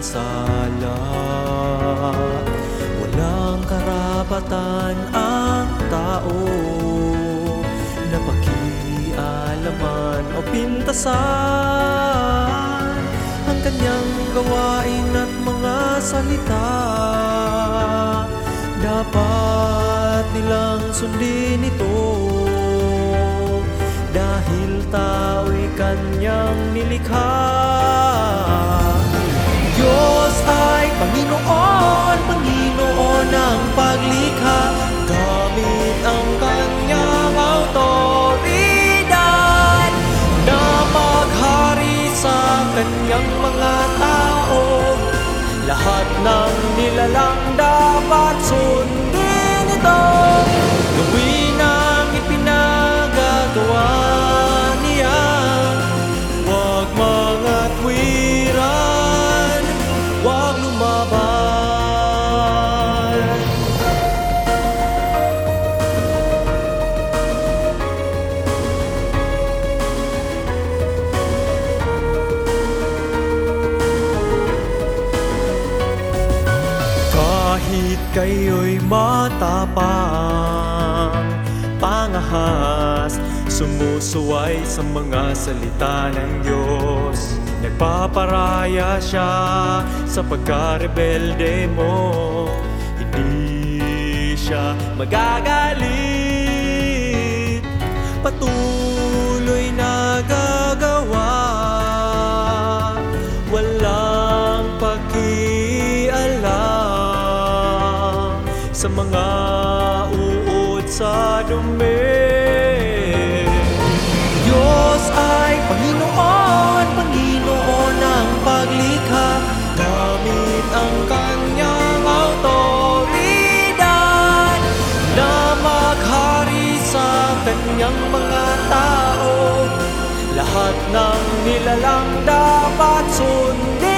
sala. Walang karapatan ang tao Na pakialaman o pintasan Ang kanyang gawain at mga salita. Dapat nilang sundin ito Dahil tao'y kanyang nilikha Kahit kayo'y matapang. Pangahas Sumusuway sa mga salita ng Diyos. Nagpaparaya siya sa pagkarebelde mo. Hindi siya magagalit. Patuloy na gagawa. Walang pakialam Sa mga uod sa dumi. Diyos ay Panginoon, Panginoon ng paglikha. Gamit ang kanyang autoridad Na maghari sa kanyang mga tao. Lahat ng nilalang dapat sundin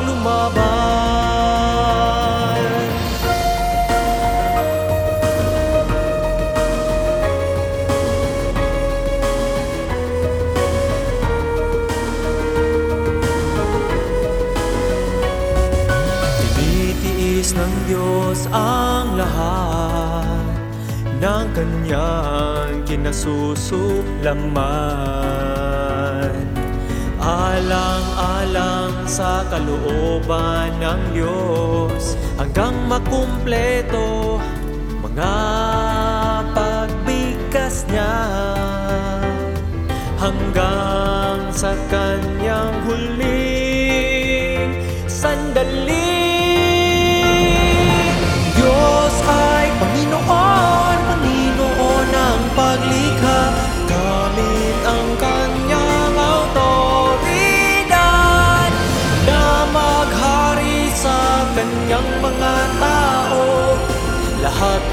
huwag lumaban Tinitiis ng Diyos ang lahat ng kanyang kinasusulangman. Alang-alang sa kalooban ng Diyos hanggang makumpleto mga pagbigkas niya hanggang sa kanyang huling sandali.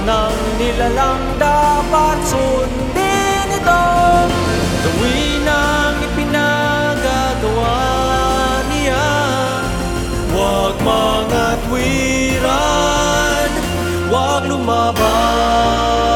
Ng nilalang dapat sundin ito. Gawin ang ipinagagawa niya. Huwag mga twiran, huwag lumaban